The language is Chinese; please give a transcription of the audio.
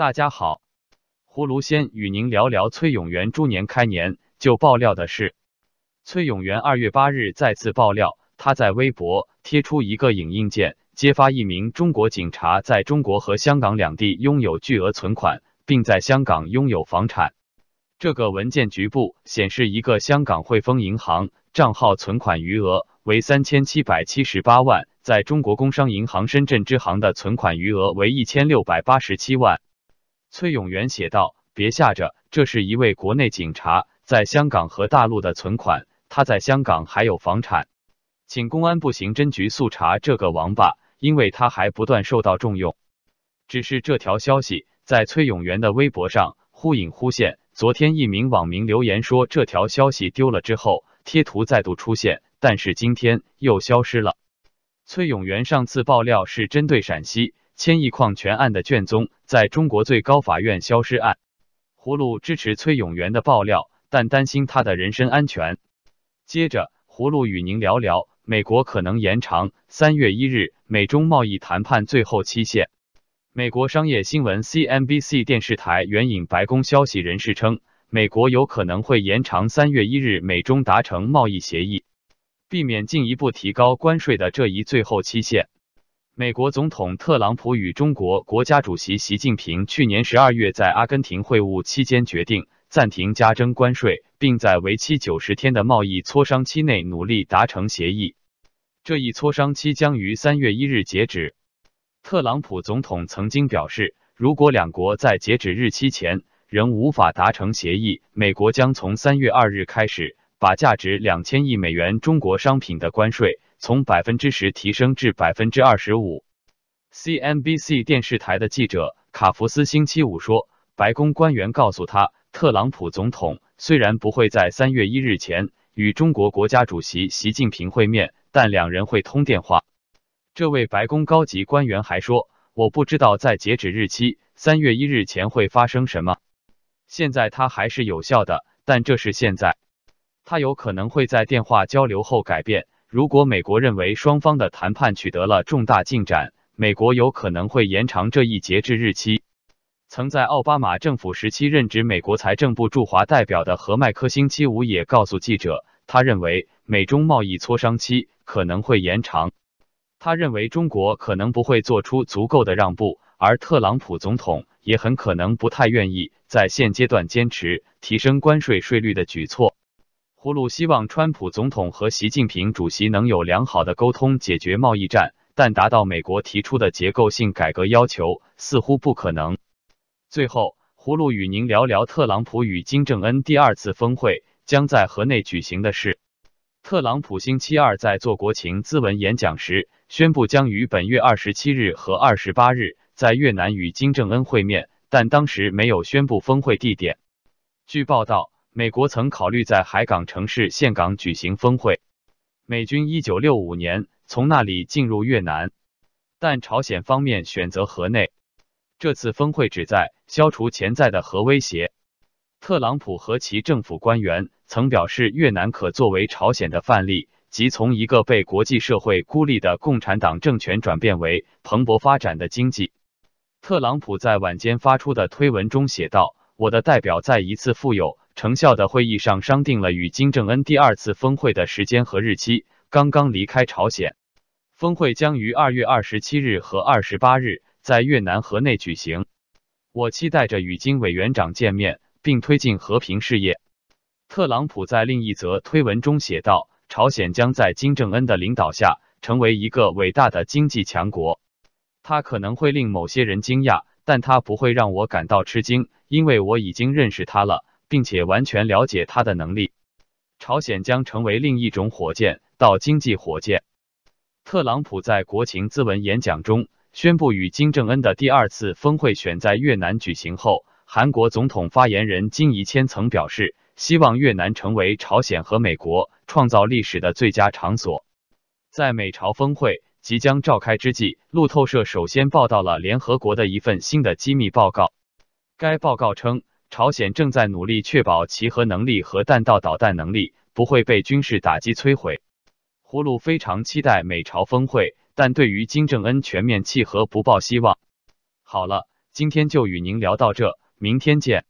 大家好，葫芦先与您聊聊崔永元猪年开年就爆料的事。崔永元二月八日再次爆料，他在微博贴出一个影印件，揭发一名中国警察在中国和香港两地拥有巨额存款，并在香港拥有房产。这个文件局部显示，一个香港汇丰银行账号存款余额为三千七百七十八万，在中国工商银行深圳支行的存款余额为一千六百八十七万。崔永元写道：“别吓着，这是一位国内警察在香港和大陆的存款，他在香港还有房产，请公安部刑侦局速查这个王八，因为他还不断受到重用。”只是这条消息在崔永元的微博上忽隐忽现。昨天，一名网民留言说这条消息丢了之后，贴图再度出现，但是今天又消失了。崔永元上次爆料是针对陕西千亿矿权案的卷宗在中国最高法院消失案。葫芦支持崔永元的爆料，但担心他的人身安全。接着，葫芦与您聊聊美国可能延长三月一日美中贸易谈判最后期限。美国商业新闻 CNBC 电视台援引白宫消息人士称，美国有可能会延长三月一日美中达成贸易协议，避免进一步提高关税的这一最后期限。美国总统特朗普与中国国家主席习近平去年十二月在阿根廷会晤期间决定暂停加征关税，并在为期九十天的贸易磋商期内努力达成协议。这一磋商期将于三月一日截止。特朗普总统曾经表示，如果两国在截止日期前仍无法达成协议，美国将从三月二日开始把价值两千亿美元中国商品的关税从百分之十提升至百分之二十五。CNBC 电视台的记者卡福斯星期五说，白宫官员告诉他，特朗普总统虽然不会在三月一日前与中国国家主席习近平会面，但两人会通电话。这位白宫高级官员还说：“我不知道在截止日期三月一日前会发生什么。现在它还是有效的，但这是现在。它有可能会在电话交流后改变。如果美国认为双方的谈判取得了重大进展，美国有可能会延长这一截止日期。”曾在奥巴马政府时期任职美国财政部驻华代表的何麦克星期五也告诉记者，他认为美中贸易磋商期可能会延长。他认为中国可能不会做出足够的让步，而特朗普总统也很可能不太愿意在现阶段坚持提升关税税率的举措。葫芦希望川普总统和习近平主席能有良好的沟通解决贸易战，但达到美国提出的结构性改革要求似乎不可能。最后，葫芦与您聊聊特朗普与金正恩第二次峰会将在河内举行的事。特朗普星期二在做国情咨文演讲时。宣布将于本月二十七日和二十八日在越南与金正恩会面，但当时没有宣布峰会地点。据报道，美国曾考虑在海港城市岘港举行峰会。美军一九六五年从那里进入越南，但朝鲜方面选择河内。这次峰会旨在消除潜在的核威胁。特朗普和其政府官员曾表示，越南可作为朝鲜的范例。即从一个被国际社会孤立的共产党政权转变为蓬勃发展的经济。特朗普在晚间发出的推文中写道：“我的代表在一次富有成效的会议上商定了与金正恩第二次峰会的时间和日期。刚刚离开朝鲜，峰会将于二月二十七日和二十八日在越南河内举行。我期待着与金委员长见面，并推进和平事业。”特朗普在另一则推文中写道。朝鲜将在金正恩的领导下成为一个伟大的经济强国。他可能会令某些人惊讶，但他不会让我感到吃惊，因为我已经认识他了，并且完全了解他的能力。朝鲜将成为另一种火箭，到经济火箭。特朗普在国情咨文演讲中宣布与金正恩的第二次峰会选在越南举行后，韩国总统发言人金怡谦曾表示。希望越南成为朝鲜和美国创造历史的最佳场所。在美朝峰会即将召开之际，路透社首先报道了联合国的一份新的机密报告。该报告称，朝鲜正在努力确保其核能力和弹道导弹能力不会被军事打击摧毁。葫芦非常期待美朝峰会，但对于金正恩全面契合不抱希望。好了。今天就与您聊到这，明天见。